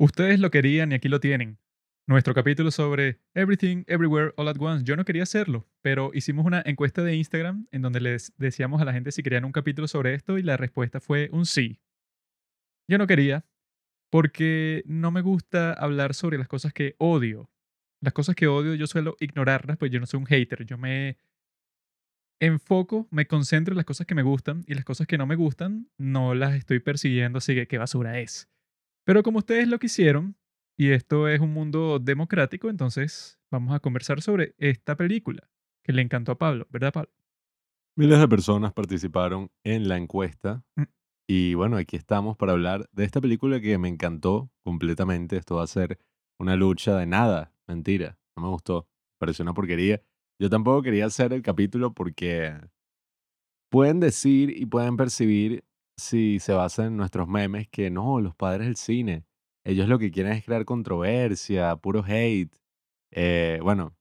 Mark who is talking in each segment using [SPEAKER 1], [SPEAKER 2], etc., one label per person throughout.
[SPEAKER 1] Ustedes lo querían y aquí lo tienen. Nuestro capítulo sobre Everything, Everywhere, All at Once. Yo no quería hacerlo, pero hicimos una encuesta de Instagram en donde les decíamos a la gente si querían un capítulo sobre esto y la respuesta fue un sí. Yo no quería porque no me gusta hablar sobre las cosas que odio. Las cosas que odio yo suelo ignorarlas, pues yo no soy un hater. Yo me enfoco, me concentro en las cosas que me gustan y las cosas que no me gustan no las estoy persiguiendo, así que qué basura es. Pero como ustedes lo quisieron, y esto es un mundo democrático, entonces vamos a conversar sobre esta película que le encantó a Pablo, ¿verdad, Pablo?
[SPEAKER 2] Miles de personas participaron en la encuesta
[SPEAKER 1] Mm.
[SPEAKER 2] y bueno, aquí estamos para hablar de esta película que me encantó completamente. Esto va a ser una lucha de nada, mentira, no me gustó, pareció una porquería. Yo tampoco quería hacer el capítulo porque pueden decir y pueden percibir si se basa en nuestros memes que no, los padres del cine, ellos lo que quieren es crear controversia, puro hate. Eh, bueno,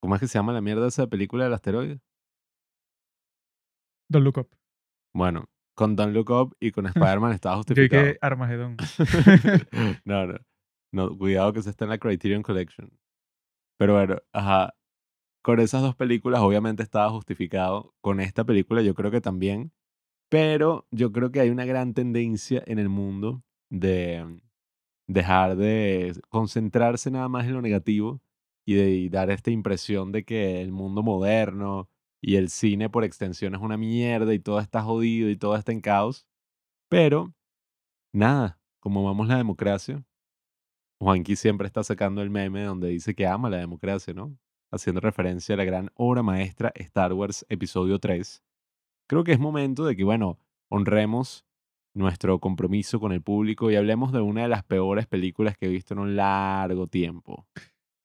[SPEAKER 2] ¿cómo es que se llama la mierda esa película del asteroide?
[SPEAKER 1] Don't Look Up.
[SPEAKER 2] Bueno, con Don't Look Up y con Spider-Man estaba
[SPEAKER 1] Yo
[SPEAKER 2] justificado.
[SPEAKER 1] que Armagedón.
[SPEAKER 2] no, no. No, cuidado que se está en la Criterion Collection. Pero bueno, ajá. Con esas dos películas obviamente estaba justificado. Con esta película yo creo que también. Pero yo creo que hay una gran tendencia en el mundo de dejar de concentrarse nada más en lo negativo y de dar esta impresión de que el mundo moderno y el cine por extensión es una mierda y todo está jodido y todo está en caos. Pero nada, como vamos la democracia, Juanqui siempre está sacando el meme donde dice que ama la democracia, ¿no? Haciendo referencia a la gran obra maestra Star Wars Episodio 3. Creo que es momento de que, bueno, honremos nuestro compromiso con el público y hablemos de una de las peores películas que he visto en un largo tiempo.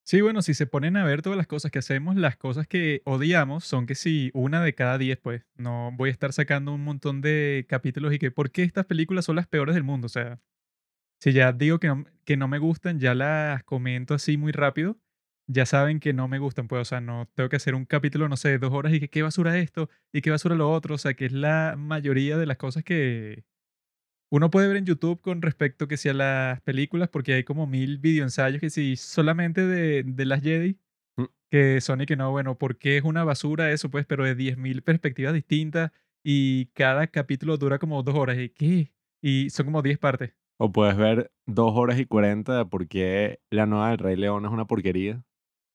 [SPEAKER 1] Sí, bueno, si se ponen a ver todas las cosas que hacemos, las cosas que odiamos son que si una de cada diez, pues no voy a estar sacando un montón de capítulos y que ¿por qué estas películas son las peores del mundo? O sea, si ya digo que no, que no me gustan, ya las comento así muy rápido, ya saben que no me gustan, pues, o sea, no tengo que hacer un capítulo, no sé, de dos horas y que qué basura esto y qué basura lo otro, o sea, que es la mayoría de las cosas que uno puede ver en YouTube con respecto que sea las películas, porque hay como mil videoensayos que si solamente de, de las Jedi,
[SPEAKER 2] Mm.
[SPEAKER 1] que son y que no, bueno, ¿por qué es una basura eso? Pues, pero de 10.000 perspectivas distintas y cada capítulo dura como dos horas. ¿Y qué? Y son como 10 partes.
[SPEAKER 2] O puedes ver dos horas y 40 de por qué la nueva del Rey León es una porquería.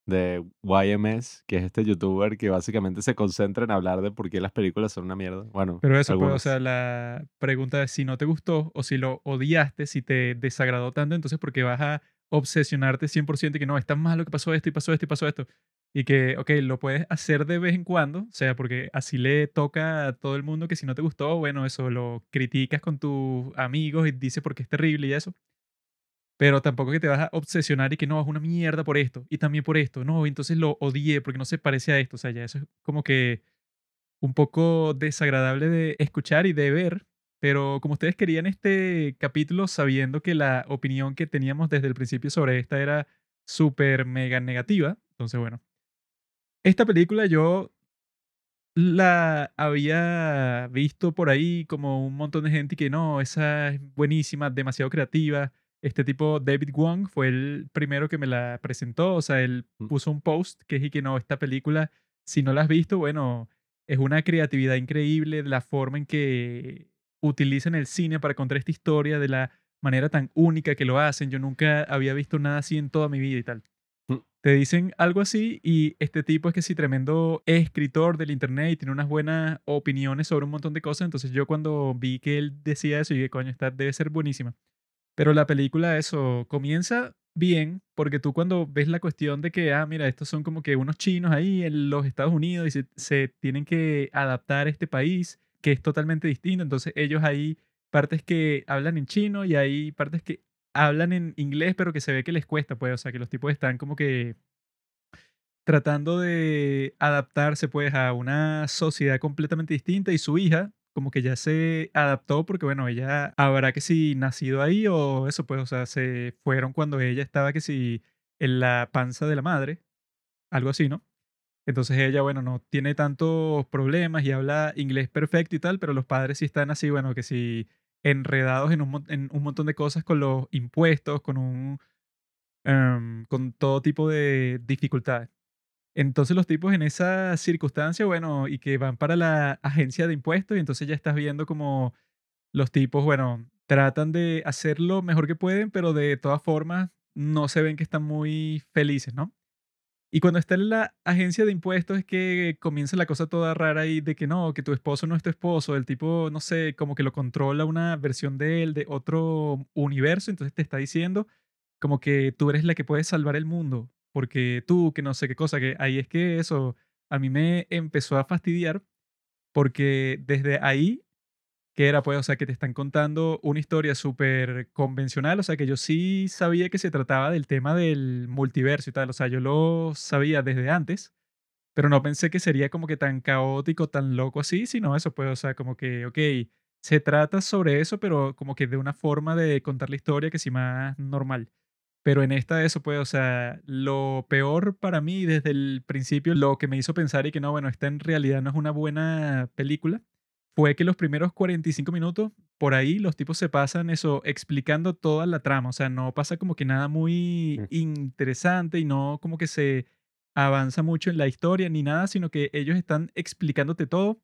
[SPEAKER 2] De YMS, que es este youtuber que básicamente se concentra en hablar de por qué las películas son una mierda. Bueno,
[SPEAKER 1] Pero eso, pues, o sea, la pregunta es si no te gustó o si lo odiaste, si te desagradó tanto, entonces porque vas a obsesionarte 100% y que no, es tan malo que pasó esto y pasó esto y pasó esto. Y que, ok, lo puedes hacer de vez en cuando, o sea, porque así le toca a todo el mundo que si no te gustó, bueno, eso lo criticas con tus amigos y dices porque es terrible y eso. Pero tampoco que te vas a obsesionar y que no, es una mierda por esto y también por esto. No, entonces lo odié porque no se parece a esto. O sea, ya eso es como que un poco desagradable de escuchar y de ver. Pero como ustedes querían este capítulo sabiendo que la opinión que teníamos desde el principio sobre esta era súper mega negativa, entonces bueno. Esta película yo la había visto por ahí como un montón de gente que no, esa es buenísima, demasiado creativa. Este tipo, David Wong, fue el primero que me la presentó. O sea, él
[SPEAKER 2] Mm.
[SPEAKER 1] puso un post que dije que no, esta película, si no la has visto, bueno, es una creatividad increíble, la forma en que utilizan el cine para contar esta historia, de la manera tan única que lo hacen. Yo nunca había visto nada así en toda mi vida y tal
[SPEAKER 2] Mm.
[SPEAKER 1] te dicen algo así y este tipo es que sí, tremendo escritor del internet y tiene unas buenas opiniones sobre un montón de cosas. Entonces yo cuando vi que él decía eso, dije, coño, esta debe ser buenísima. Pero la película, eso, comienza bien porque tú cuando ves la cuestión de que, ah, mira, estos son como que unos chinos ahí en los Estados Unidos y se, tienen que adaptar a este país que es totalmente distinto. Entonces ellos hay partes que hablan en chino y hay partes que hablan en inglés, pero que se ve que les cuesta, pues, o sea, que los tipos están como que tratando de adaptarse, pues, a una sociedad completamente distinta y su hija como que ya se adaptó porque, bueno, ella habrá que si nacido ahí o eso, pues, o sea, se fueron cuando ella estaba que si en la panza de la madre, algo así, ¿no? Entonces ella, bueno, no tiene tantos problemas y habla inglés perfecto y tal, pero los padres sí están así, bueno, que si enredados en un, en un montón de cosas con los impuestos, con un... Em, con todo tipo de dificultades. Entonces los tipos en esa circunstancia, bueno, y que van para la agencia de impuestos y entonces ya estás viendo como los tipos, bueno, tratan de hacer lo mejor que pueden, pero de todas formas no se ven que están muy felices, ¿no? Y cuando está en la agencia de impuestos es que comienza la cosa toda rara y de que no, que tu esposo no es tu esposo, el tipo, no sé, como que lo controla una versión de él, de otro universo, entonces te está diciendo como que tú eres la que puede salvar el mundo, porque tú, que no sé qué cosa, que ahí es que eso a mí me empezó a fastidiar, porque desde ahí que era pues, o sea, que te están contando una historia súper convencional, o sea, que yo sí sabía que se trataba del tema del multiverso y tal, o sea, yo lo sabía desde antes, pero no pensé que sería como que tan caótico, tan loco así, sino eso, pues, o sea, como que, ok, se trata sobre eso, pero como que de una forma de contar la historia que sí más normal. Pero en esta eso, pues, o sea, lo peor para mí desde el principio, lo que me hizo pensar y que no, bueno, esta en realidad no es una buena película, fue que los primeros 45 minutos, por ahí los tipos se pasan eso explicando toda la trama, o sea, no pasa como que nada muy
[SPEAKER 2] Mm.
[SPEAKER 1] interesante y no como que se avanza mucho en la historia ni nada, sino que ellos están explicándote todo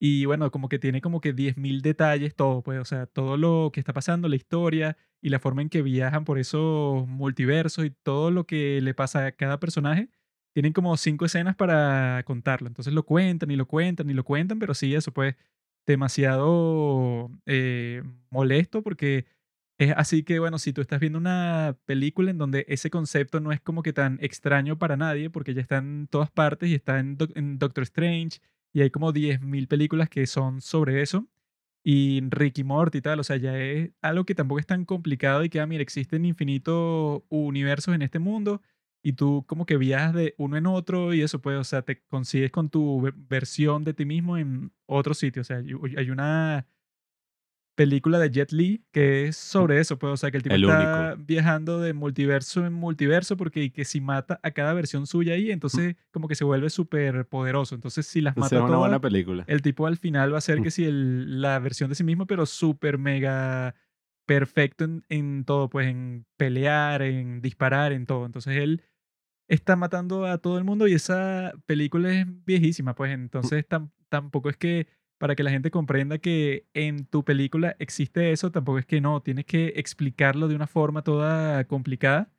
[SPEAKER 1] y bueno, como que tiene como que 10.000 detalles todo, pues, o sea, todo lo que está pasando, la historia y la forma en que viajan por esos multiversos y todo lo que le pasa a cada personaje. Tienen como cinco escenas para contarlo. Entonces lo cuentan y lo cuentan y lo cuentan, pero sí, eso pues demasiado eh, molesto porque es así que, bueno, si tú estás viendo una película en donde ese concepto no es como que tan extraño para nadie, porque ya está en todas partes y está en, Doc- en Doctor Strange y hay como 10.000 películas que son sobre eso. Y Ricky Morty y tal, o sea, ya es algo que tampoco es tan complicado y que, ah, mira, existen infinitos universos en este mundo y tú como que viajas de uno en otro y eso pues, o sea, te consigues con tu ve- versión de ti mismo en otro sitio. O sea, hay una película de Jet Li que es sobre eso, pues, o sea, que el tipo
[SPEAKER 2] El único.
[SPEAKER 1] está viajando de multiverso en multiverso porque y que si mata a cada versión suya ahí, entonces como que se vuelve súper poderoso. Entonces, si las mata
[SPEAKER 2] es una buena
[SPEAKER 1] todas,
[SPEAKER 2] película.
[SPEAKER 1] el tipo al final va a ser que si el, la versión de sí mismo, pero súper mega perfecto en, en todo, pues en pelear, en disparar, en todo. Entonces él está matando a todo el mundo y esa película es viejísima, pues entonces tam- tampoco es que para que la gente comprenda que en tu película existe eso, tampoco es que no, tienes que explicarlo de una forma toda complicada,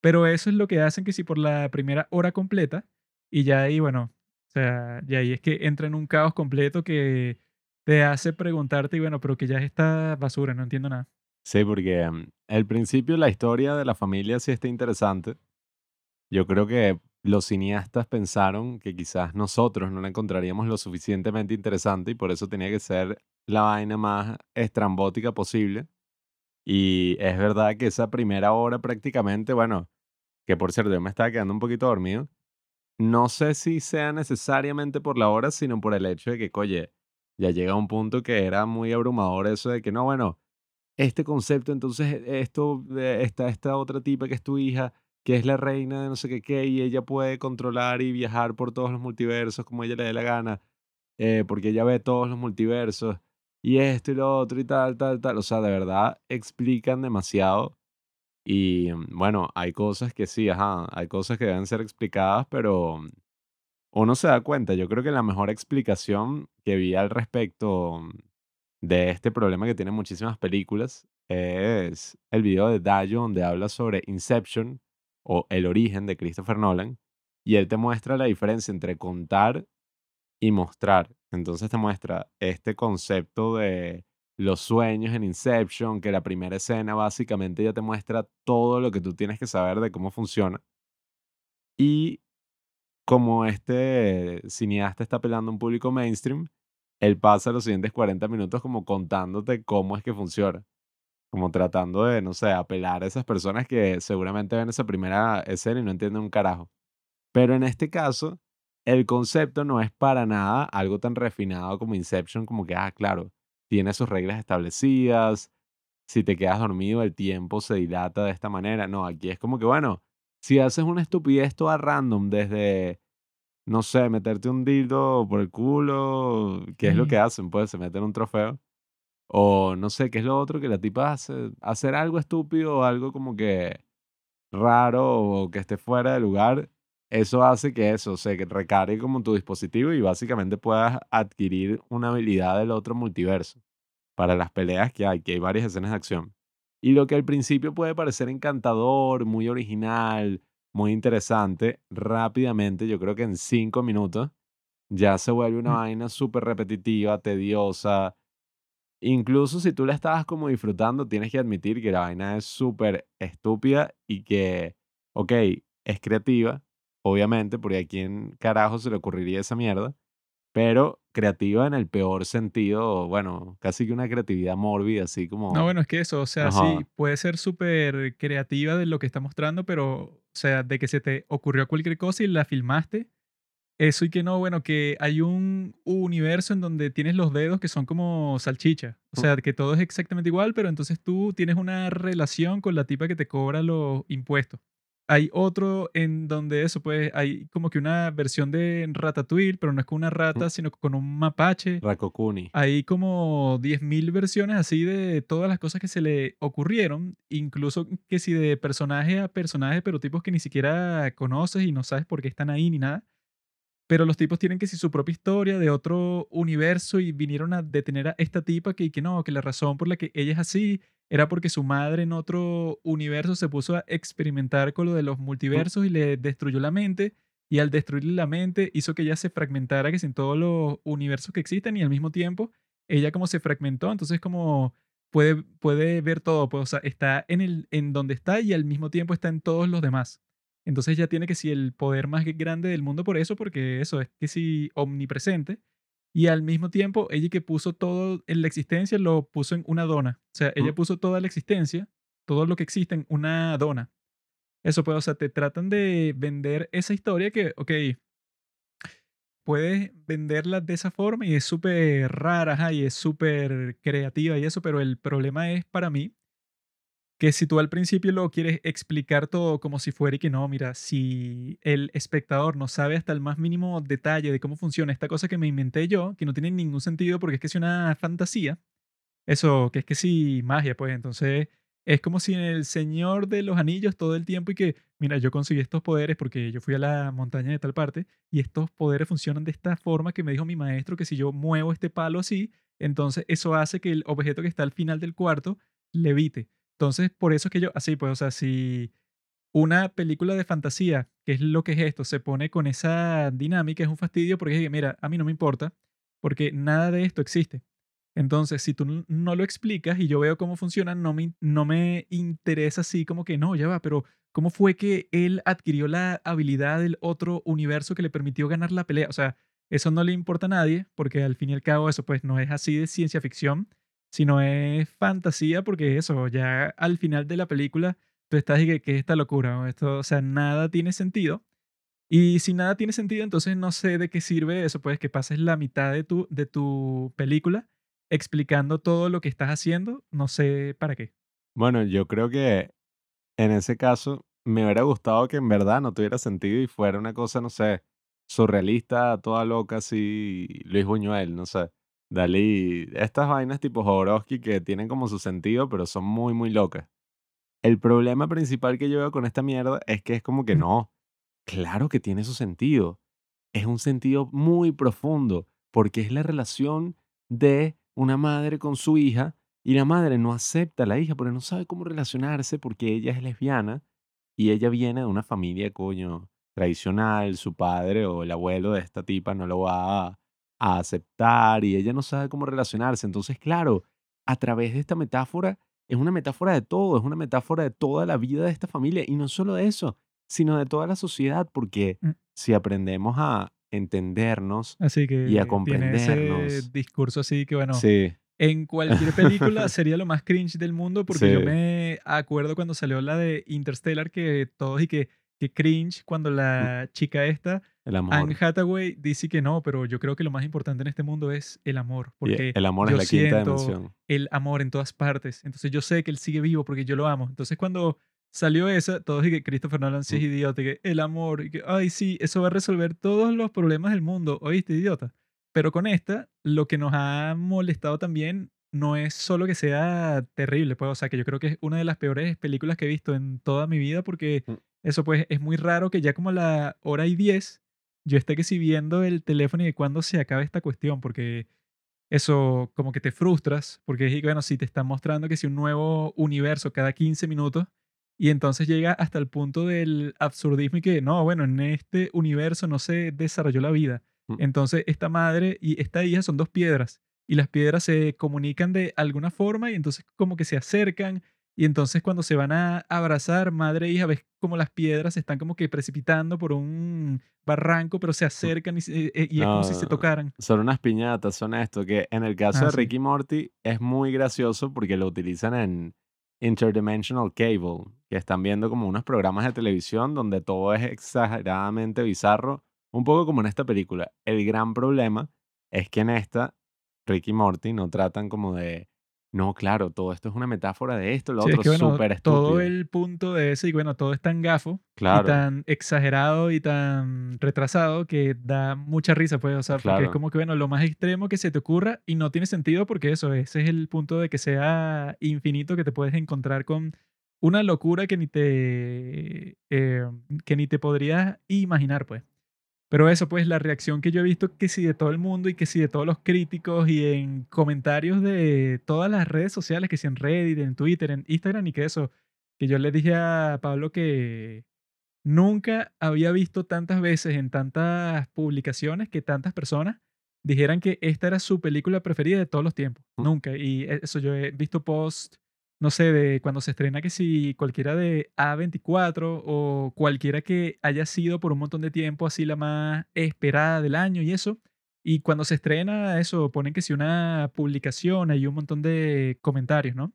[SPEAKER 1] pero eso es lo que hacen que si por la primera hora completa y ya ahí, bueno, o sea, ya ahí es que entra en un caos completo que te hace preguntarte y bueno, pero que ya es esta basura, no entiendo nada.
[SPEAKER 2] Sí, porque mm, al principio la historia de la familia sí está interesante. Yo creo que los cineastas pensaron que quizás nosotros no la encontraríamos lo suficientemente interesante y por eso tenía que ser la vaina más estrambótica posible. Y es verdad que esa primera hora prácticamente, bueno, que por cierto yo me estaba quedando un poquito dormido, no sé si sea necesariamente por la hora, sino por el hecho de que, oye, ya llega un punto que era muy abrumador eso de que no, bueno, este concepto, entonces esto, de esta, esta otra tipa que es tu hija, que es la reina de no sé qué qué, y ella puede controlar y viajar por todos los multiversos como ella le dé la gana, eh, porque ella ve todos los multiversos, y esto y lo otro y tal, tal, tal. O sea, de verdad explican demasiado. Y mm, bueno, hay cosas que sí, ajá, hay cosas que deben ser explicadas, pero uno se da cuenta. Yo creo que la mejor explicación que vi al respecto mm, de este problema que tienen muchísimas películas es el video de Dayo donde habla sobre Inception o el origen de Christopher Nolan y él te muestra la diferencia entre contar y mostrar. Entonces te muestra este concepto de los sueños en Inception, que la primera escena básicamente ya te muestra todo lo que tú tienes que saber de cómo funciona. Y como este cineasta está apelando a un público mainstream, él pasa los siguientes 40 minutos como contándote cómo es que funciona, como tratando de, no sé, apelar a esas personas que seguramente ven esa primera escena y no entienden un carajo. Pero en este caso, el concepto no es para nada algo tan refinado como Inception, como que, ah, claro, tiene sus reglas establecidas, si te quedas dormido el tiempo se dilata de esta manera. No, aquí es como que, bueno, si haces una estupidez toda random desde no sé, meterte un dildo por el culo, que es lo que hacen, pues, se meten un trofeo. O no sé, ¿qué es lo otro que la tipa hace? Hacer algo estúpido o algo como que raro o que esté fuera de lugar. Eso hace que eso se recargue como tu dispositivo y básicamente puedas adquirir una habilidad del otro multiverso para las peleas que hay, que hay varias escenas de acción. Y lo que al principio puede parecer encantador, muy original, muy interesante, rápidamente, yo creo que en cinco minutos, ya se vuelve una vaina súper repetitiva, tediosa. Incluso si tú la estabas como disfrutando, tienes que admitir que la vaina es súper estúpida y que, ok, es creativa, obviamente, porque a quién carajo se le ocurriría esa mierda, pero creativa en el peor sentido, bueno, casi que una creatividad mórbida, así
[SPEAKER 1] No,
[SPEAKER 2] como,
[SPEAKER 1] bueno, es que eso, o sea, sí,
[SPEAKER 2] ajá,
[SPEAKER 1] puede ser súper creativa de lo que está mostrando, pero, o sea, de que se te ocurrió cualquier cosa y la filmaste, eso y que no, bueno, que hay un universo en donde tienes los dedos que son como salchicha, o sea, que todo es exactamente igual, pero entonces tú tienes una relación con la tipa que te cobra los impuestos. Hay otro en donde eso, pues, hay como que una versión de Ratatouille, pero no es con una rata, sino con un mapache.
[SPEAKER 2] Rakokuni.
[SPEAKER 1] Hay como 10.000 versiones así de todas las cosas que se le ocurrieron, incluso que si de personaje a personaje, pero tipos que ni siquiera conoces y no sabes por qué están ahí ni nada. Pero los tipos tienen que si su propia historia de otro universo y vinieron a detener a esta tipa que, que no, que la razón por la que ella es así era porque su madre en otro universo se puso a experimentar con lo de los multiversos y le destruyó la mente. Y al destruirle la mente hizo que ella se fragmentara, que sin todos los universos que existen y al mismo tiempo ella como se fragmentó, entonces como puede, puede ver todo, pues, o sea, está en, el, en donde está y al mismo tiempo está en todos los demás. Entonces ya tiene que si el poder más grande del mundo por eso, porque eso es que si omnipresente. Y al mismo tiempo, ella que puso todo en la existencia lo puso en una dona. O sea, ella puso toda la existencia, todo lo que existe en una dona. Eso pues, o sea, te tratan de vender esa historia que, ok, puedes venderla de esa forma y es súper rara, ajá, y es súper creativa y eso, pero el problema es para mí que si tú al principio lo quieres explicar todo como si fuera y que no, mira, si el espectador no sabe hasta el más mínimo detalle de cómo funciona esta cosa que me inventé yo, que no tiene ningún sentido porque es que es una fantasía, eso, que es que sí, magia, pues entonces es como si en el Señor de los Anillos todo el tiempo y que, mira, yo conseguí estos poderes porque yo fui a la montaña de tal parte y estos poderes funcionan de esta forma que me dijo mi maestro que si yo muevo este palo así, entonces eso hace que el objeto que está al final del cuarto levite. Entonces, por eso es que yo, así pues, o sea, si una película de fantasía, que es lo que es esto, se pone con esa dinámica, es un fastidio porque, mira, a mí no me importa, porque nada de esto existe. Entonces, si tú no lo explicas y yo veo cómo funciona, no me, no me interesa así como que no, ya va, pero ¿cómo fue que él adquirió la habilidad del otro universo que le permitió ganar la pelea? O sea, eso no le importa a nadie, porque al fin y al cabo eso pues no es así de ciencia ficción, sino es fantasía, porque eso, ya al final de la película tú estás y que, ¿qué es esta locura? ¿no? Esto, o sea, nada tiene sentido. Y si nada tiene sentido, entonces no sé de qué sirve eso, pues que pases la mitad de tu, de tu película explicando todo lo que estás haciendo, no sé para qué.
[SPEAKER 2] Bueno, yo creo que en ese caso me hubiera gustado que en verdad no tuviera sentido y fuera una cosa, no sé, surrealista, toda loca, así, Luis Buñuel, no sé, Dalí, estas vainas tipo Jodorowsky que tienen como su sentido, pero son muy, muy locas. El problema principal que yo veo con esta mierda es que es como que no, claro que tiene su sentido. Es un sentido muy profundo, porque es la relación de una madre con su hija y la madre no acepta a la hija porque no sabe cómo relacionarse porque ella es lesbiana y ella viene de una familia, coño, tradicional, su padre o el abuelo de esta tipa no lo va a, a aceptar y ella no sabe cómo relacionarse. Entonces, claro, a través de esta metáfora, es una metáfora de todo, es una metáfora de toda la vida de esta familia y no solo de eso, sino de toda la sociedad, porque
[SPEAKER 1] mm.
[SPEAKER 2] si aprendemos a entendernos
[SPEAKER 1] Así
[SPEAKER 2] y a
[SPEAKER 1] que tiene ese
[SPEAKER 2] comprendernos,
[SPEAKER 1] discurso así que, bueno,
[SPEAKER 2] sí,
[SPEAKER 1] en cualquier película sería lo más cringe del mundo porque yo me acuerdo cuando salió la de Interstellar que todos y que, que cringe cuando la chica esta, Anne. Hathaway, dice que no, pero yo creo que lo más importante en este mundo es el amor,
[SPEAKER 2] Y
[SPEAKER 1] porque
[SPEAKER 2] el amor es
[SPEAKER 1] yo
[SPEAKER 2] la quinta dimensión.
[SPEAKER 1] el amor en todas partes. Entonces yo sé que él sigue vivo porque yo lo amo. Entonces cuando salió esa, todos y que Christopher Nolan sí es idiota, y que el amor, y que, ay, sí, eso va a resolver todos los problemas del mundo, oíste, idiota. Pero con esta, lo que nos ha molestado también no es solo que sea terrible, pues, o sea, que yo creo que es una de las peores películas que he visto en toda mi vida porque
[SPEAKER 2] Mm.
[SPEAKER 1] Eso, pues, es muy raro que ya como a la hora y diez yo esté que si viendo el teléfono y de cuándo se acaba esta cuestión, porque eso como que te frustras, porque es, bueno, si te están mostrando que si un nuevo universo cada 15 minutos y entonces llega hasta el punto del absurdismo y que no, bueno, en este universo no se desarrolló la vida.
[SPEAKER 2] Mm.
[SPEAKER 1] Entonces esta madre y esta hija son dos piedras y las piedras se comunican de alguna forma y entonces como que se acercan y entonces cuando se van a abrazar madre e hija ves como las piedras se están como que precipitando por un barranco pero se acercan y, se- eh, y es como si se tocaran.
[SPEAKER 2] son unas piñatas, son esto, que en el caso
[SPEAKER 1] Ah,
[SPEAKER 2] de
[SPEAKER 1] sí.
[SPEAKER 2] Ricky Morty es muy gracioso porque lo utilizan en Interdimensional Cable, que están viendo como unos programas de televisión donde todo es exageradamente bizarro, un poco como en esta película. El gran problema es que en esta, Ricky Morty no tratan como de, no, claro, todo esto es una metáfora de esto, lo
[SPEAKER 1] Sí, es
[SPEAKER 2] otro
[SPEAKER 1] que bueno,
[SPEAKER 2] súper
[SPEAKER 1] todo
[SPEAKER 2] estúpido.
[SPEAKER 1] el punto de ese, y bueno, todo es tan gafo y
[SPEAKER 2] Claro,
[SPEAKER 1] tan exagerado y tan retrasado que da mucha risa, pues, o sea, porque es como que, bueno, lo más extremo que se te ocurra y no tiene sentido porque eso, ese es el punto de que sea infinito, que te puedes encontrar con una locura que ni te, eh, que ni te podrías imaginar, pues. Pero eso, pues, la reacción que yo he visto que sí de todo el mundo y que sí de todos los críticos y en comentarios de todas las redes sociales, que sí en Reddit, en Twitter, en Instagram y que eso, que yo le dije a Pablo que nunca había visto tantas veces en tantas publicaciones que tantas personas dijeran que esta era su película preferida de todos los tiempos. Nunca. Y e- eso yo he visto post, no sé, de cuando se estrena que si cualquiera de A24 o cualquiera que haya sido por un montón de tiempo así la más esperada del año y eso. Y cuando se estrena eso, ponen que si una publicación, hay un montón de comentarios, ¿no?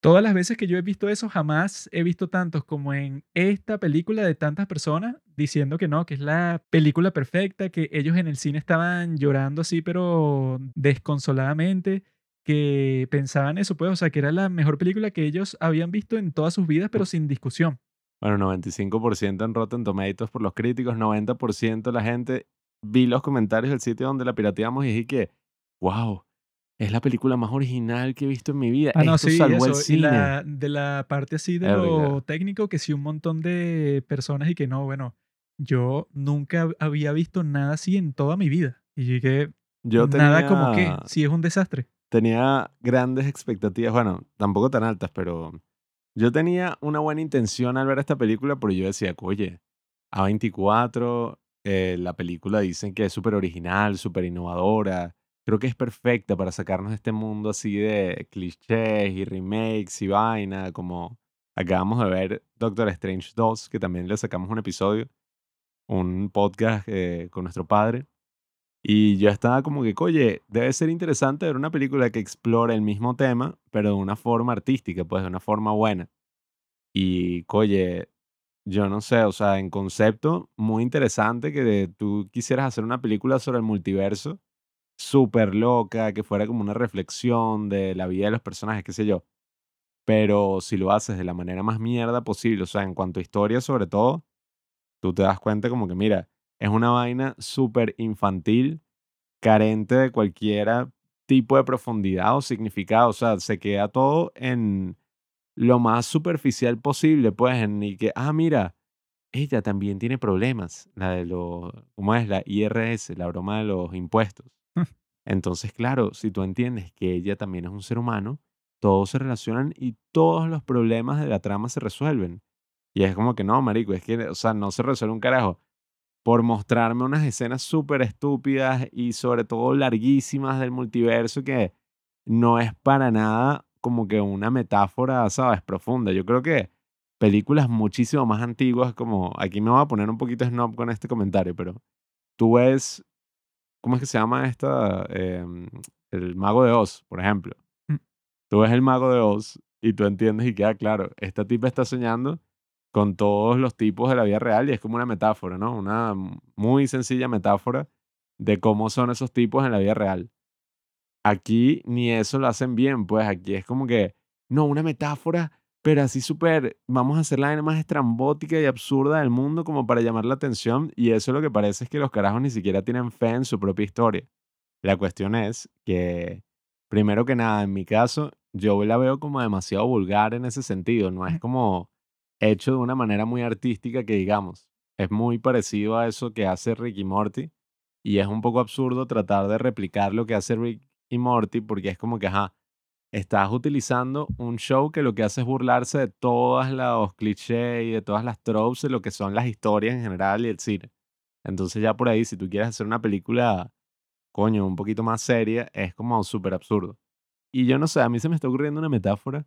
[SPEAKER 1] Todas las veces que yo he visto eso, jamás he visto tantos como en esta película de tantas personas diciendo que no, que es la película perfecta, que ellos en el cine estaban llorando así, pero desconsoladamente, que pensaban eso, pues, o sea, que era la mejor película que ellos habían visto en todas sus vidas, pero sin discusión.
[SPEAKER 2] Bueno, 95% en Rotten Tomatoes por los críticos, 90% la gente. Vi los comentarios del sitio donde la pirateamos y dije que, wow, es la película más original que he visto en mi vida.
[SPEAKER 1] Ah, no,
[SPEAKER 2] Esto
[SPEAKER 1] sí,
[SPEAKER 2] salvó el
[SPEAKER 1] eso. Y
[SPEAKER 2] cine.
[SPEAKER 1] la, de la parte así de lo técnico, que sí, un montón de personas y que no, bueno, yo nunca había visto nada así en toda mi vida. Y yo dije,
[SPEAKER 2] Yo
[SPEAKER 1] nada como que, sí es un desastre.
[SPEAKER 2] Tenía grandes expectativas, bueno, tampoco tan altas, pero yo tenía una buena intención al ver esta película, pero yo decía, oye, A24, eh, la película dicen que es súper original, súper innovadora. Creo que es perfecta para sacarnos de este mundo así de clichés y remakes y vaina, como acabamos de ver Doctor Strange 2, que también le sacamos un episodio, un podcast eh, con nuestro padre. Y yo estaba como que, oye, debe ser interesante ver una película que explore el mismo tema, pero de una forma artística, pues de una forma buena. Y, oye, yo no sé, o sea, en concepto, muy interesante que de- tú quisieras hacer una película sobre el multiverso, súper loca, que fuera como una reflexión de la vida de los personajes, qué sé yo. Pero si lo haces de la manera más mierda posible, o sea, en cuanto a historia sobre todo, tú te das cuenta como que, mira, es una vaina súper infantil, carente de cualquier tipo de profundidad o significado, o sea, se queda todo en lo más superficial posible, pues, en y que, ah, mira, ella también tiene problemas, la de los, ¿cómo es? La IRS, la broma de los impuestos. Entonces, claro, si tú entiendes que ella también es un ser humano, todos se relacionan y todos los problemas de la trama se resuelven. Y es como que no, marico, es que, o sea, no se resuelve un carajo. Por mostrarme unas escenas súper estúpidas y sobre todo larguísimas del multiverso que no es para nada como que una metáfora, ¿sabes? Profunda. Yo creo que películas muchísimo más antiguas, como aquí me voy a poner un poquito snob con este comentario, pero tú ves, ¿cómo es que se llama esta? Em, el Mago de Oz, por ejemplo.
[SPEAKER 1] Mm.
[SPEAKER 2] Tú ves el Mago de Oz y tú entiendes y queda claro, esta tipa está soñando con todos los tipos de la vida real y es como una metáfora, ¿no? Una muy sencilla metáfora de cómo son esos tipos en la vida real. Aquí ni eso lo hacen bien, pues aquí es como que, no, una metáfora, pero así súper, vamos a hacer la más estrambótica y absurda del mundo como para llamar la atención y eso lo que parece es que los carajos ni siquiera tienen fe en su propia historia. La cuestión es que primero que nada, en mi caso, yo la veo como demasiado vulgar en ese sentido. No es como hecho de una manera muy artística que digamos. Es muy parecido a eso que hace Ricky Morty. Y es un poco absurdo tratar de replicar lo que hace Rick y Morty porque es como que, ajá, estás utilizando un show que lo que hace es burlarse de todos los clichés y de todas las tropes de lo que son las historias en general y el cine. Entonces ya por ahí, si tú quieres hacer una película, coño, un poquito más seria, es como súper absurdo. Y yo no sé, a mí se me está ocurriendo una metáfora.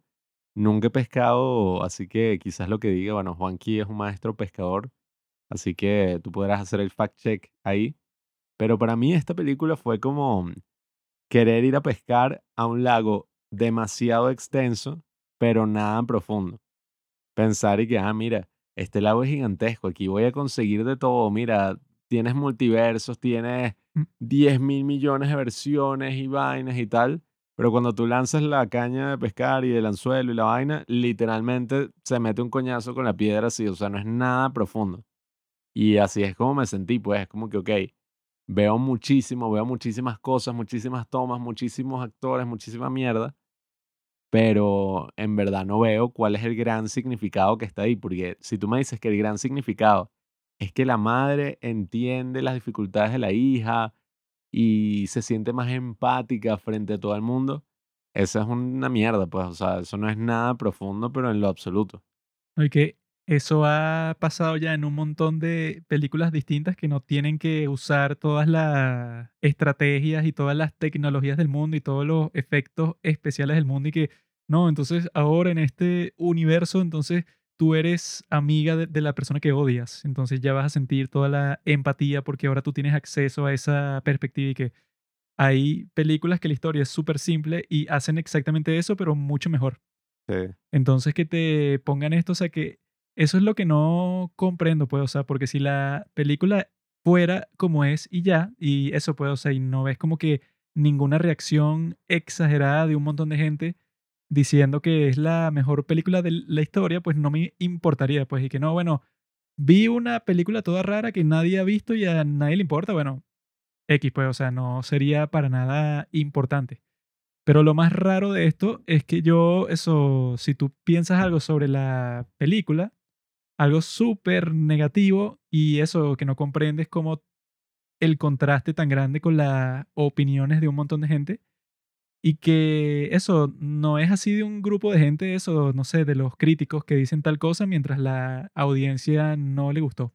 [SPEAKER 2] Nunca he pescado, así que quizás lo que diga, bueno, Juanqui es un maestro pescador, así que tú podrás hacer el fact check ahí. Pero para mí esta película fue como querer ir a pescar a un lago demasiado extenso, pero nada profundo. Pensar y que, ah, mira, este lago es gigantesco, aquí voy a conseguir de todo, mira, tienes multiversos, tienes 10 mm. mil millones de versiones y vainas y tal, pero cuando tú lanzas la caña de pescar y el anzuelo y la vaina, literalmente se mete un coñazo con la piedra así, o sea, no es nada profundo. Y así es como me sentí, pues, es como que, ok, veo muchísimo, veo muchísimas cosas, muchísimas tomas, muchísimos actores, muchísima mierda, pero en verdad no veo cuál es el gran significado que está ahí, porque si tú me dices que el gran significado es que la madre entiende las dificultades de la hija y se siente más empática frente a todo el mundo, esa es una mierda, pues, o sea, eso no es nada profundo, pero en lo absoluto.
[SPEAKER 1] Y que eso ha pasado ya en un montón de películas distintas que no tienen que usar todas las estrategias y todas las tecnologías del mundo y todos los efectos especiales del mundo y que no, entonces ahora en este universo, entonces tú eres amiga de, la persona que odias, entonces ya vas a sentir toda la empatía porque ahora tú tienes acceso a esa perspectiva y que hay películas que la historia es súper simple y hacen exactamente eso, pero mucho mejor.
[SPEAKER 2] Sí.
[SPEAKER 1] Entonces que te pongan esto, o sea que eso es lo que no comprendo, pues, o sea, porque si la película fuera como es y ya, y eso, pues, o sea, y no ves como que ninguna reacción exagerada de un montón de gente diciendo que es la mejor película de la historia, pues no me importaría, pues, y que no, bueno, vi una película toda rara que nadie ha visto y a nadie le importa, bueno, X, pues, o sea, no sería para nada importante. Pero lo más raro de esto es que yo, eso, si tú piensas algo sobre la película, algo súper negativo y eso que no comprendes como el contraste tan grande con las opiniones de un montón de gente y que eso no es así de un grupo de gente, eso, no sé, de los críticos que dicen tal cosa mientras la audiencia no le gustó,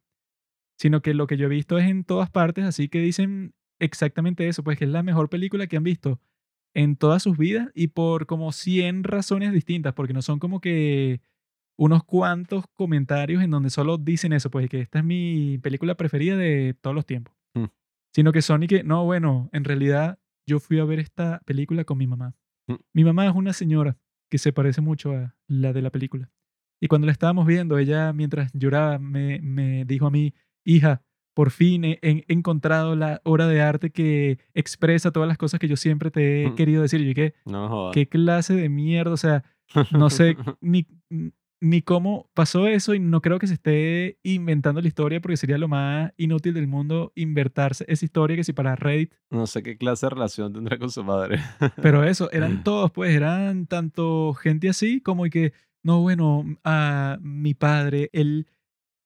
[SPEAKER 1] sino que lo que yo he visto es en todas partes, así que dicen exactamente eso, pues que es la mejor película que han visto en todas sus vidas y por como 100 razones distintas, porque no son como que unos cuantos comentarios en donde solo dicen eso, pues que esta es mi película preferida de todos los tiempos.
[SPEAKER 2] Mm.
[SPEAKER 1] Sino que son y que, no, bueno, en realidad yo fui a ver esta película con mi mamá. Mm. Mi mamá es una señora que se parece mucho a la de la película. Y cuando la estábamos viendo, ella mientras lloraba me, me dijo a mí, hija, por fin he, encontrado la obra de arte que expresa todas las cosas que yo siempre te he mm. querido decir. Y yo dije, ¿qué clase de mierda? O sea, no sé ni, ni cómo pasó eso y no creo que se esté inventando la historia porque sería lo más inútil del mundo invertirse esa historia que si para Reddit.
[SPEAKER 2] No sé qué clase de relación tendrá con su madre.
[SPEAKER 1] Pero eso, eran todos, pues, eran tanto gente así como y que, no, bueno, a mi padre, él,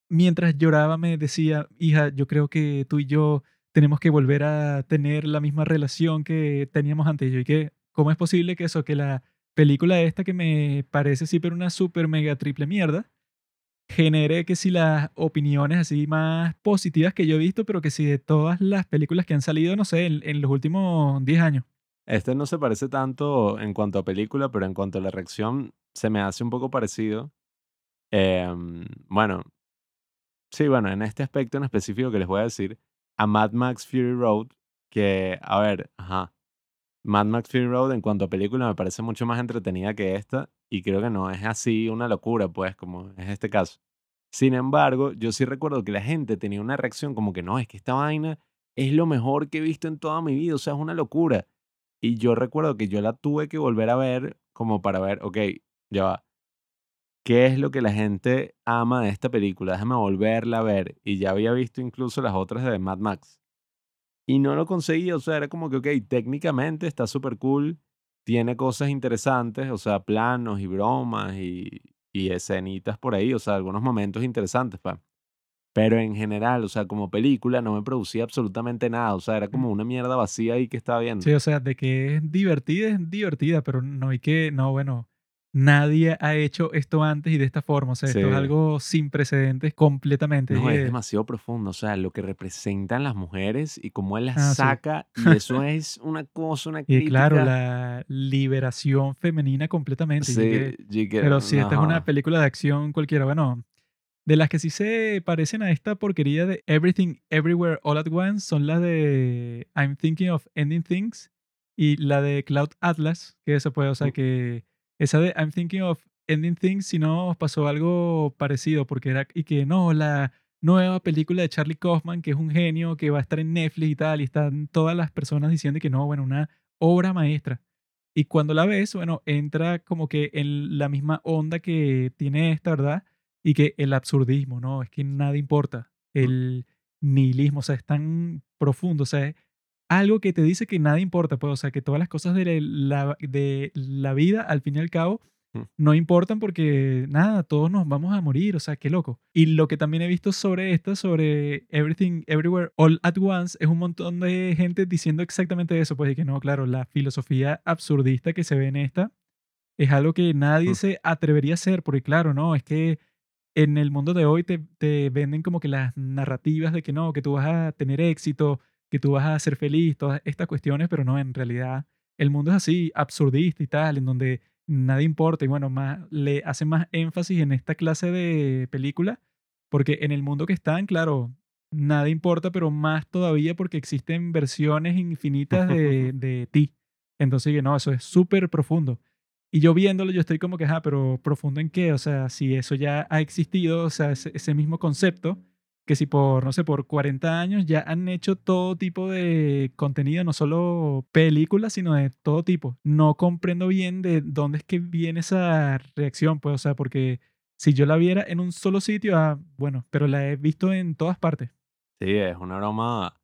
[SPEAKER 1] mientras lloraba me decía, hija, yo creo que tú y yo tenemos que volver a tener la misma relación que teníamos antes. Yo y que, ¿cómo es posible que eso, que la película esta que me parece sí, pero una super mega triple mierda, genere que si las opiniones así más positivas que yo he visto, pero que si de todas las películas que han salido, no sé, en, los últimos 10 años.
[SPEAKER 2] Este no se parece tanto en cuanto a película, pero en cuanto a la reacción, se me hace un poco parecido. Em, bueno, sí, bueno, en este aspecto en específico que les voy a decir, a Mad Max Fury Road, que, a ver, ajá, Mad Max Fury Road en cuanto a película me parece mucho más entretenida que esta y creo que no es así una locura, pues, como es este caso. Sin embargo, yo sí recuerdo que la gente tenía una reacción como que no, es que esta vaina es lo mejor que he visto en toda mi vida, o sea, es una locura. Y yo recuerdo que yo la tuve que volver a ver como para ver, ok, ya va. ¿Qué es lo que la gente ama de esta película? Déjame volverla a ver. Y ya había visto incluso las otras de Mad Max. Y no lo conseguí, o sea, era como que, ok, técnicamente está súper cool. tiene cosas interesantes, o sea, planos y bromas y, y escenitas por ahí, o sea, algunos momentos interesantes, pa. Pero en general, o sea, como película no me producía absolutamente nada, o sea, era como una mierda vacía ahí que estaba viendo.
[SPEAKER 1] Sí, o sea, de que es divertida, es divertida, pero no hay que, no, bueno, nadie ha hecho esto antes y de esta forma, o sea, esto es
[SPEAKER 2] Sí.
[SPEAKER 1] algo sin precedentes completamente.
[SPEAKER 2] No,
[SPEAKER 1] es
[SPEAKER 2] demasiado profundo, o sea, lo que representan las mujeres y cómo él las
[SPEAKER 1] Ah, sí.
[SPEAKER 2] saca, y eso es una cosa, una
[SPEAKER 1] Y claro,
[SPEAKER 2] crítica.
[SPEAKER 1] la liberación femenina completamente.
[SPEAKER 2] Sí,
[SPEAKER 1] que-
[SPEAKER 2] que-
[SPEAKER 1] pero si esta es una película de acción cualquiera, bueno, de las que sí se parecen a esta porquería de Everything Everywhere All at Once son las de I'm Thinking of Ending Things y la de Cloud Atlas, que eso puede, o sea, que esa de I'm Thinking of Ending Things si no os pasó algo parecido, porque era, y que no, la nueva película de Charlie Kaufman, que es un genio, que va a estar en Netflix y tal, y están todas las personas diciendo que no, bueno, una obra maestra. Y cuando la ves, bueno, entra como que en la misma onda que tiene esta, ¿verdad? Y que el absurdismo, ¿no? Es que nada importa. El nihilismo, o sea, es tan profundo, o sea, algo que te dice que nada importa, pues, o sea, que todas las cosas de la, de la vida, al fin y al cabo,
[SPEAKER 2] Mm.
[SPEAKER 1] no importan porque, nada, todos nos vamos a morir, o sea, qué loco. Y lo que también he visto sobre esta, sobre Everything, Everywhere, All at Once, es un montón de gente diciendo exactamente eso, pues, y que no, claro, la filosofía absurdista que se ve en esta es algo que nadie
[SPEAKER 2] Mm.
[SPEAKER 1] se atrevería a hacer, porque claro, no, es que en el mundo de hoy te, te venden como que las narrativas de que no, que tú vas a tener éxito, que tú vas a ser feliz, todas estas cuestiones, pero no, en realidad el mundo es así, absurdista y tal, en donde nada importa y bueno, más, le hacen más énfasis en esta clase de película, porque en el mundo que están, claro, nada importa, pero más todavía porque existen versiones infinitas de, de ti. Entonces, no, eso es súper profundo. Y yo viéndolo, yo estoy como que, ah, pero profundo en qué? O sea, si eso ya ha existido, o sea, ese, ese mismo concepto, que si por, no sé, por 40 años ya han hecho todo tipo de contenido, no solo películas, sino de todo tipo. No comprendo bien de dónde es que viene esa reacción, pues, o sea, porque si yo la viera en un solo sitio, ah, bueno, pero la he visto en todas partes.
[SPEAKER 2] Sí, es una broma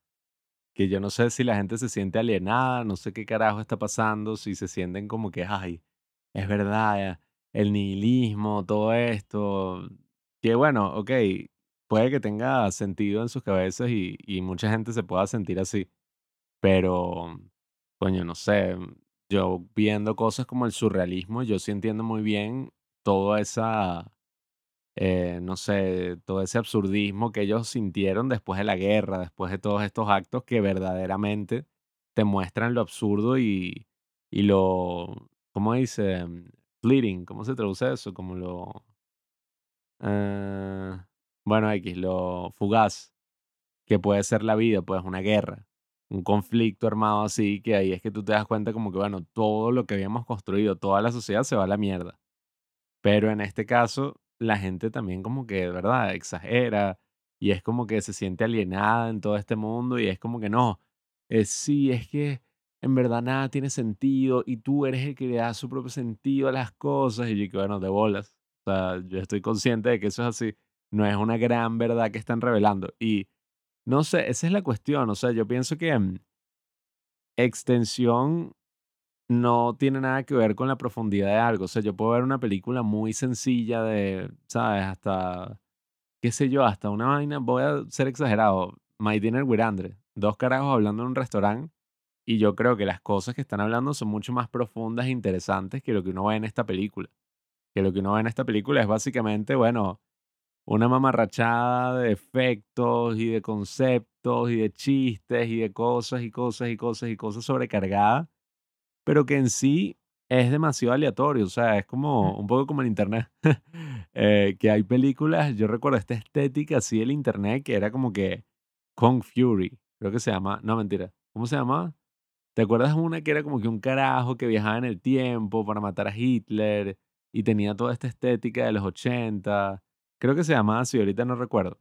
[SPEAKER 2] que yo no sé si la gente se siente alienada, no sé qué carajo está pasando, si se sienten como que, ay, es verdad, el nihilismo, todo esto, que bueno, ok, puede que tenga sentido en sus cabezas y, y mucha gente se pueda sentir así, pero, coño, no sé, yo viendo cosas como el surrealismo, yo sí entiendo muy bien toda esa eh, no sé, todo ese absurdismo que ellos sintieron después de la guerra, después de todos estos actos que verdaderamente te muestran lo absurdo y, y lo, ¿cómo dice? Fleeting, ¿cómo se traduce eso? Como lo, eh, bueno, X, lo fugaz que puede ser la vida, pues una guerra, un conflicto armado así, que ahí es que tú te das cuenta como que, bueno, todo lo que habíamos construido, toda la sociedad se va a la mierda. Pero en este caso, la gente también como que, de verdad, exagera y es como que se siente alienada en todo este mundo y es como que no, eh, sí, es que en verdad nada tiene sentido y tú eres el que le da su propio sentido a las cosas y yo que bueno, de bolas. O sea, yo estoy consciente de que eso es así. No es una gran verdad que están revelando. Y no sé, esa es la cuestión. O sea, yo pienso que mm, extensión no tiene nada que ver con la profundidad de algo. O sea, yo puedo ver una película muy sencilla de, ¿sabes? Hasta, qué sé yo, hasta una vaina, voy a ser exagerado, My Dinner with Andre, dos carajos hablando en un restaurante y yo creo que las cosas que están hablando son mucho más profundas e interesantes que lo que uno ve en esta película. Que lo que uno ve en esta película es básicamente, bueno, una mamarrachada de efectos y de conceptos y de chistes y de cosas y cosas y cosas y cosas sobrecargadas pero que en sí es demasiado aleatorio, o sea, es como un poco como en internet, eh, que hay películas, yo recuerdo esta estética así del internet que era como que Kung Fury, creo que se llama, no mentira, ¿cómo se llama? ¿Te acuerdas una que era como que un carajo que viajaba en el tiempo para matar a Hitler y tenía toda esta estética de los 80? Creo que se llamaba así, ahorita no recuerdo.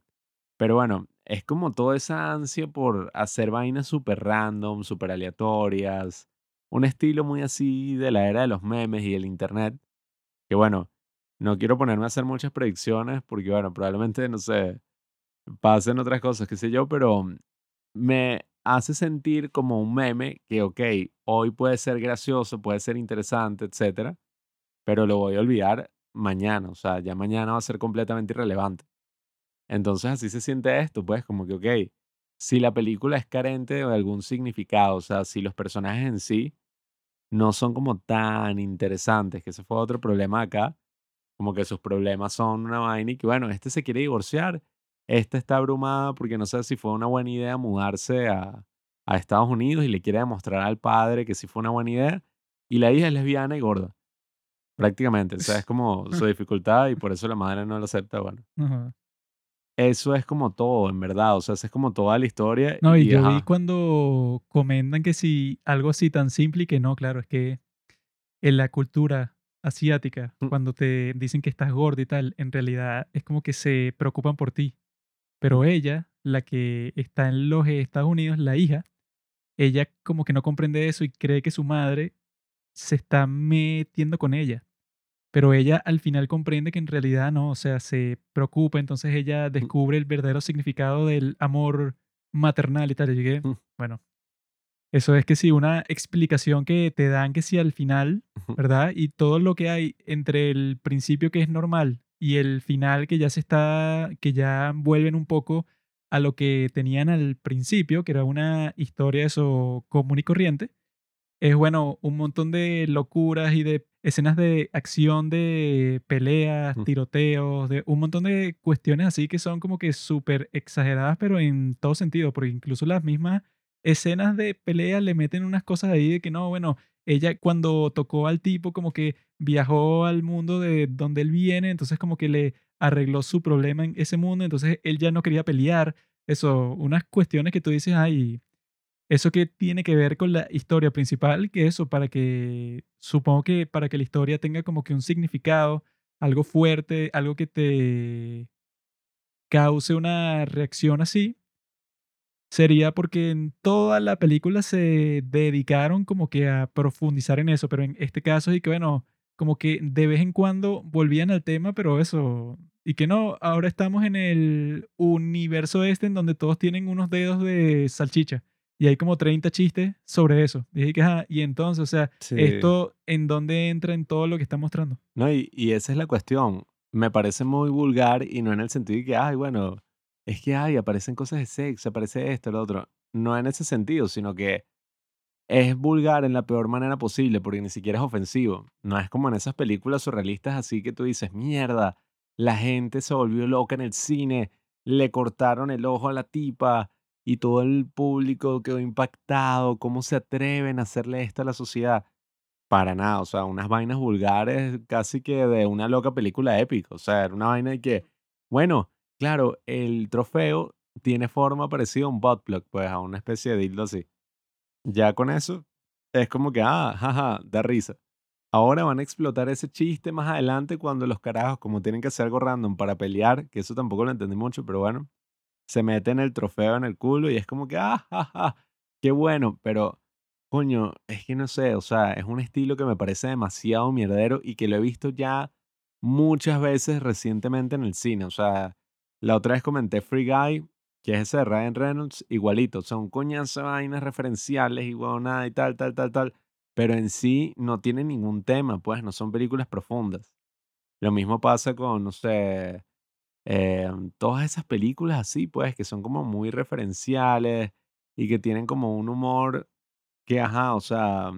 [SPEAKER 2] Pero bueno, es como toda esa ansia por hacer vainas súper random, súper aleatorias, un estilo muy así de la era de los memes y del internet, que bueno, no quiero ponerme a hacer muchas predicciones porque bueno, probablemente, no sé, pasen otras cosas, qué sé yo, pero me hace sentir como un meme que, ok, hoy puede ser gracioso, puede ser interesante, etcétera, pero lo voy a olvidar mañana, o sea, ya mañana va a ser completamente irrelevante. Entonces así se siente esto, pues como que, ok, si la película es carente de algún significado, o sea, si los personajes en sí no son como tan interesantes, que ese fue otro problema acá, como que sus problemas son una vaina y que bueno, este se quiere divorciar, esta está abrumada porque no sé si fue una buena idea mudarse a, a Estados Unidos y le quiere demostrar al padre que sí fue una buena idea, y la hija es lesbiana y gorda. Prácticamente, o sea, es como su dificultad y por eso la madre no lo acepta, bueno.
[SPEAKER 1] Ajá.
[SPEAKER 2] Eso es como todo, en verdad, o sea, esa es como toda la historia
[SPEAKER 1] No, y
[SPEAKER 2] y
[SPEAKER 1] yo vi
[SPEAKER 2] ajá.
[SPEAKER 1] cuando comentan que si algo así tan simple y que no, claro, es que en la cultura asiática,
[SPEAKER 2] Mm,
[SPEAKER 1] cuando te dicen que estás gordo y tal, en realidad es como que se preocupan por ti. Pero ella, la que está en los Estados Unidos, la hija, ella como que no comprende eso y cree que su madre se está metiendo con ella. Pero ella al final comprende que en realidad no, o sea, se preocupa, entonces ella
[SPEAKER 2] mm,
[SPEAKER 1] descubre el verdadero significado del amor maternal y tal. Y llegué,
[SPEAKER 2] mm,
[SPEAKER 1] bueno, eso es que sí, una explicación que te dan que sí al final, ¿verdad? Y todo lo que hay entre el principio que es normal y el final que ya se está, que ya vuelven un poco a lo que tenían al principio, que era una historia eso común y corriente es bueno, un montón de locuras y de escenas de acción, de peleas, tiroteos, de un montón de cuestiones así que son como que súper exageradas, pero en todo sentido, porque incluso las mismas escenas de pelea le meten unas cosas ahí de que no, bueno, ella cuando tocó al tipo como que viajó al mundo de donde él viene, entonces como que le arregló su problema en ese mundo, entonces él ya no quería pelear, eso, unas cuestiones que tú dices, ay, eso que tiene que ver con la historia principal, que eso, para que, supongo que para que la historia tenga como que un significado, algo fuerte, algo que te cause una reacción así, sería porque en toda la película se dedicaron como que a profundizar en eso, pero en este caso y que bueno, como que de vez en cuando volvían al tema, pero eso, y que no, ahora estamos en el universo este en donde todos tienen unos dedos de salchicha y hay como 30 chistes sobre eso. Dije que, y entonces, o sea,
[SPEAKER 2] Sí.
[SPEAKER 1] esto en dónde entra en todo lo que está mostrando.
[SPEAKER 2] No, y, y esa es la cuestión. Me parece muy vulgar y no en el sentido de que, ay, bueno, es que, ay, aparecen cosas de sexo, aparece esto, lo otro. No en ese sentido, sino que es vulgar en la peor manera posible, porque ni siquiera es ofensivo. No es como en esas películas surrealistas así que tú dices, mierda, la gente se volvió loca en el cine, le cortaron el ojo a la tipa y todo el público quedó impactado. ¿Cómo se atreven a hacerle esto a la sociedad? Para nada, o sea, unas vainas vulgares casi que de una loca película épica. O sea, era una vaina de que, bueno, claro, el trofeo tiene forma parecida a un butt plug, pues a una especie de dildo así. Ya con eso es como que, ah, jaja, da risa. Ahora van a explotar ese chiste más adelante cuando los carajos, como tienen que hacer algo random para pelear, que eso tampoco lo entendí mucho, pero bueno, se meten el trofeo en el culo y es como que, ah, jaja, qué bueno, pero coño, es que no sé, o sea, es un estilo que me parece demasiado mierdero y que lo he visto ya muchas veces recientemente en el cine. O sea, la otra vez comenté Free Guy, que es ese de Ryan Reynolds, igualito. O sea, un coñazo de vainas referenciales y nada y tal, tal, tal, tal. Pero en sí no tiene ningún tema, pues no son películas profundas. Lo mismo pasa con, no sé, em, todas esas películas así, pues, que son como muy referenciales y que tienen como un humor que, ajá, o sea,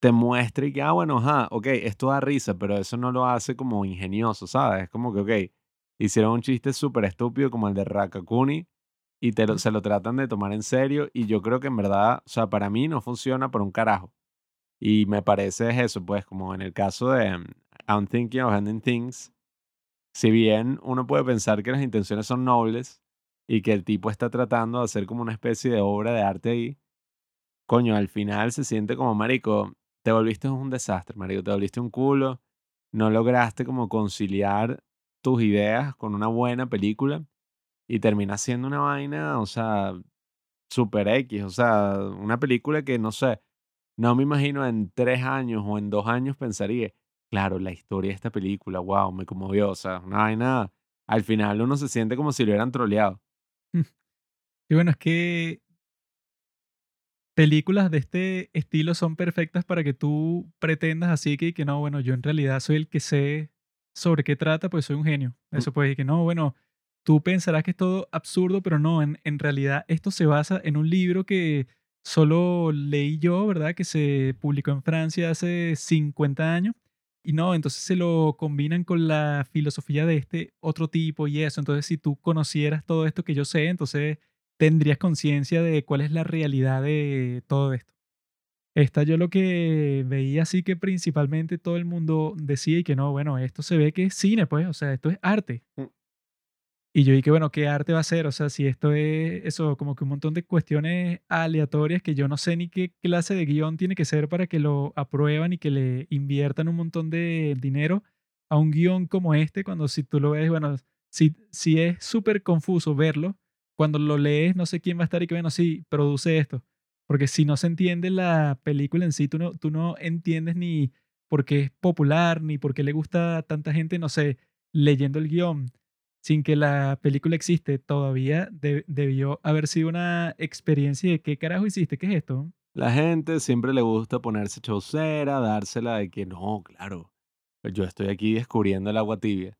[SPEAKER 2] te muestra y que, ah, bueno, ajá, ok, esto da risa, pero eso no lo hace como ingenioso, ¿sabes? Es como que, ok, hicieron un chiste súper estúpido como el de Rakakuni y te lo- se lo tratan de tomar en serio y yo creo que en verdad, o sea, para mí no funciona por un carajo. Y me parece es eso, pues, como en el caso de mm, I'm Thinking of Ending Things, si bien uno puede pensar que las intenciones son nobles y que el tipo está tratando de hacer como una especie de obra de arte ahí, coño, al final se siente como, marico, te volviste un desastre, marico, te volviste un culo, no lograste como conciliar tus ideas con una buena película y termina siendo una vaina, o sea, super X, o sea, una película que no sé, no me imagino en tres años o en dos años pensaría, claro, la historia de esta película, wow, me conmovió, o sea, una vaina, al final uno se siente como si lo hubieran troleado.
[SPEAKER 1] Y bueno, es que películas de este estilo son perfectas para que tú pretendas así que, que no, bueno, yo en realidad soy el que sé sobre qué trata, pues soy un genio.
[SPEAKER 2] Mm.
[SPEAKER 1] Eso puede decir que no, bueno, tú pensarás que es todo absurdo, pero no, en, en realidad esto se basa en un libro que solo leí yo, ¿verdad? Que se publicó en Francia hace 50 años. Y no, entonces se lo combinan con la filosofía de este otro tipo y eso. Entonces, si tú conocieras todo esto que yo sé, entonces tendrías conciencia de cuál es la realidad de todo esto. Esta yo lo que veía así que principalmente todo el mundo decía y que no, bueno, esto se ve que es cine, pues, o sea, esto es arte. Y yo dije, bueno, ¿qué arte va a ser? O sea, si esto es eso, como que un montón de cuestiones aleatorias que yo no sé ni qué clase de guion tiene que ser para que lo aprueban y que le inviertan un montón de dinero a un guion como este, cuando si tú lo ves, bueno, si, si es súper confuso verlo, cuando lo lees no sé quién va a estar y que, bueno, sí, produce esto. Porque si no se entiende la película en sí, tú no, tú no entiendes ni por qué es popular, ni por qué le gusta a tanta gente, no sé, leyendo el guion sin que la película existe, todavía de- debió haber sido una experiencia de qué carajo hiciste, qué es esto.
[SPEAKER 2] La gente siempre le gusta ponerse chaucera, dársela de que no, claro, pues yo estoy aquí descubriendo el agua tibia.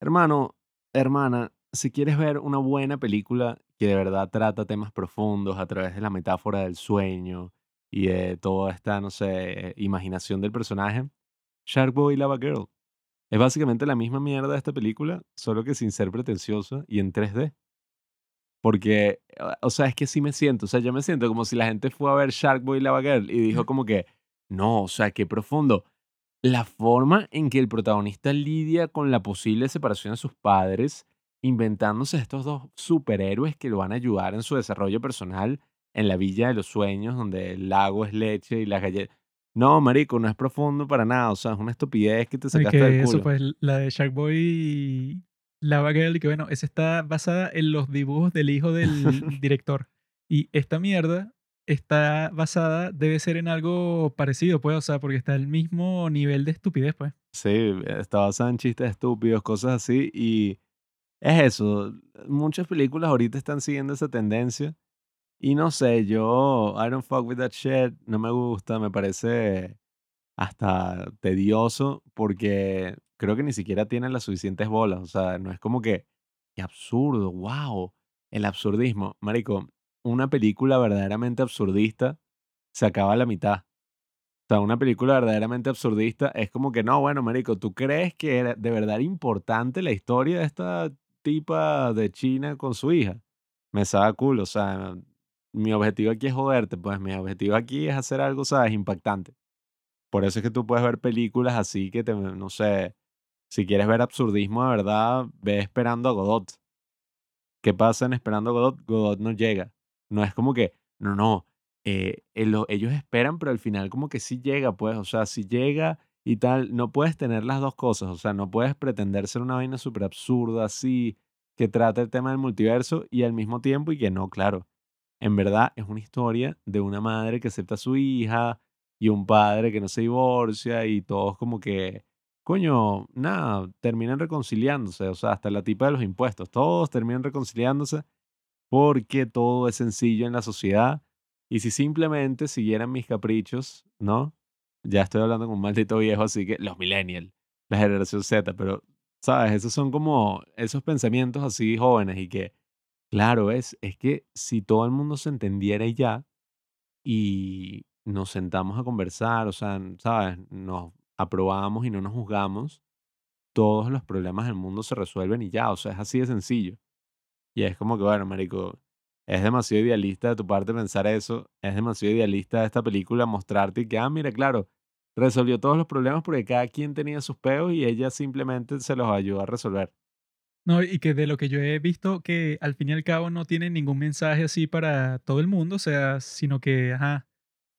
[SPEAKER 2] Hermano, hermana, si quieres ver una buena película que de verdad trata temas profundos a través de la metáfora del sueño y de toda esta, no sé, imaginación del personaje, Shark Boy y Lava Girl. Es básicamente la misma mierda de esta película, solo que sin ser pretenciosa y en 3D. Porque, ah, o sea, es que sí me siento, o sea, yo me siento como si la gente fue a ver Shark Boy y Lava Girl y dijo como que, no, o sea, qué profundo. La forma en que el protagonista lidia con la posible separación de sus padres, inventándose estos dos superhéroes que lo van a ayudar en su desarrollo personal en la Villa de los Sueños, donde el lago es leche y las galletas. No, marico, no es profundo para nada, o sea, es una estupidez que te sacaste del
[SPEAKER 1] que eso,
[SPEAKER 2] culo.
[SPEAKER 1] pues la de Sharkboy y Lava Girl, que bueno, esa está basada en los dibujos del hijo del director. Y esta mierda está basada, debe ser en algo parecido, pues, o sea, porque está al mismo nivel de estupidez, pues.
[SPEAKER 2] Sí, está basada en chistes estúpidos, cosas así, y es eso. Muchas películas ahorita están siguiendo esa tendencia. Y no sé, yo, I don't fuck with that shit, no me gusta, me parece hasta tedioso porque creo que ni siquiera tienen las suficientes bolas. O sea, no es como que, qué absurdo, wow, el absurdismo. Marico, una película verdaderamente absurdista se acaba a la mitad. O sea, una película verdaderamente absurdista es como que, no, bueno, marico, ¿tú crees que era de verdad importante la historia de esta tipa de China con su hija? Me sabe cool, o sea, mi objetivo aquí es joderte, pues mi objetivo aquí es hacer algo, ¿sabes? Impactante. Por eso es que tú puedes ver películas así que te, no sé, si quieres ver absurdismo de verdad, ve esperando a Godot. ¿Qué pasa en Esperando a Godot? Godot no llega. No es como que, no, no, eh, eh, lo- ellos esperan, pero al final como que sí llega, pues, o sea, si llega y tal, no puedes tener las dos cosas, o sea, no puedes pretender ser una vaina súper absurda así, que trata el tema del multiverso y al mismo tiempo y que no, claro, en verdad es una historia de una madre que acepta a su hija y un padre que no se divorcia y todos como que, coño, nada, terminan reconciliándose, o sea, hasta la tipa de los impuestos, todos terminan reconciliándose porque todo es sencillo en la sociedad y si simplemente siguieran mis caprichos, ¿no? Ya estoy hablando con un maldito viejo, así que los millennials, la generación Z, pero, ¿sabes? Esos son como esos pensamientos así jóvenes y que, claro, es, es que si todo el mundo se entendiera y ya y nos sentamos a conversar, o sea, ¿sabes? Nos aprobamos y no nos juzgamos, todos los problemas del mundo se resuelven y ya, o sea, es así de sencillo. Y es como que, bueno, marico, es demasiado idealista de tu parte pensar eso, es demasiado idealista de esta película mostrarte que, ah, mira, claro, resolvió todos los problemas porque cada quien tenía sus peos y ella simplemente se los ayudó a resolver.
[SPEAKER 1] No, y que de lo que yo he visto, que al fin y al cabo no tiene ningún mensaje así para todo el mundo, o sea, sino que, ajá,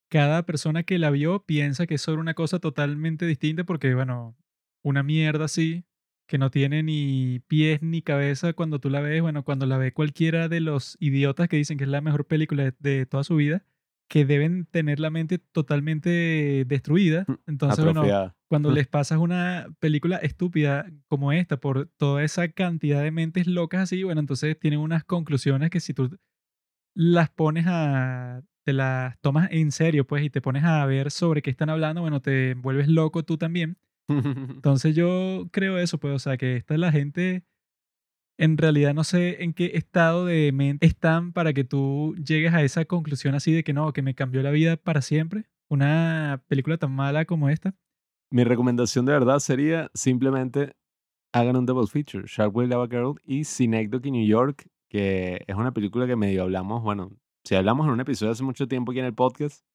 [SPEAKER 1] cada persona que la vio piensa que es sobre una cosa totalmente distinta porque, bueno, una mierda así, que no tiene ni pies ni cabeza cuando tú la ves, bueno, cuando la ve cualquiera de los idiotas que dicen que es la mejor película de, de toda su vida, que deben tener la mente totalmente destruida. Entonces, bueno, cuando les pasas una película estúpida como esta por toda esa cantidad de mentes locas así, bueno, entonces tienen unas conclusiones que si tú las pones a te las tomas en serio, pues, y te pones a ver sobre qué están hablando, bueno, te vuelves loco tú también. Entonces yo creo eso, pues, o sea, que esta es la gente, en realidad no sé en qué estado de mente están para que tú llegues a esa conclusión así de que no, que me cambió la vida para siempre. Una película tan mala como esta.
[SPEAKER 2] Mi recomendación de verdad sería simplemente hagan un double feature, Shark Way Lava Girl y Synecdoche New York, que es una película que medio hablamos, bueno, si hablamos en un episodio hace mucho tiempo aquí en el podcast,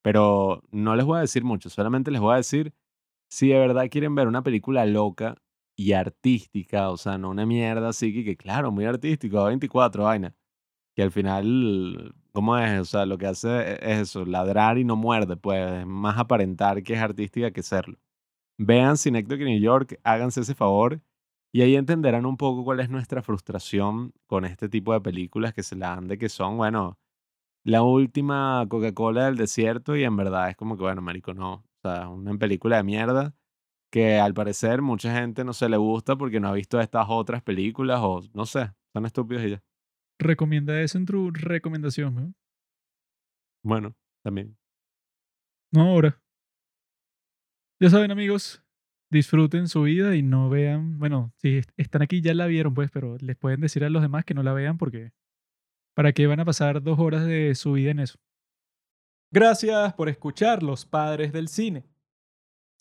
[SPEAKER 2] pero no les voy a decir mucho, solamente les voy a decir si de verdad quieren ver una película loca y artística, o sea, no una mierda así que, que claro, muy artístico, 24 vaina, que al final, ¿cómo es? O sea, lo que hace es eso, ladrar y no muerde, pues más aparentar que es artística que serlo. Vean Synecdoche New York, háganse ese favor y ahí entenderán un poco cuál es nuestra frustración con este tipo de películas que se la dan de que son, bueno, la última Coca-Cola del desierto y en verdad es como que, bueno, marico, no. O sea, una película de mierda que al parecer mucha gente no se le gusta porque no ha visto estas otras películas o no sé, son estúpidos y ya.
[SPEAKER 1] Recomienda eso en tu recomendación, ¿no?
[SPEAKER 2] Bueno, también.
[SPEAKER 1] No ahora. Ya saben, amigos, disfruten su vida y no vean, bueno, si están aquí ya la vieron, pues, pero les pueden decir a los demás que no la vean porque ¿Para qué van a pasar dos horas de su vida en eso? Gracias por escuchar Los Padres del Cine.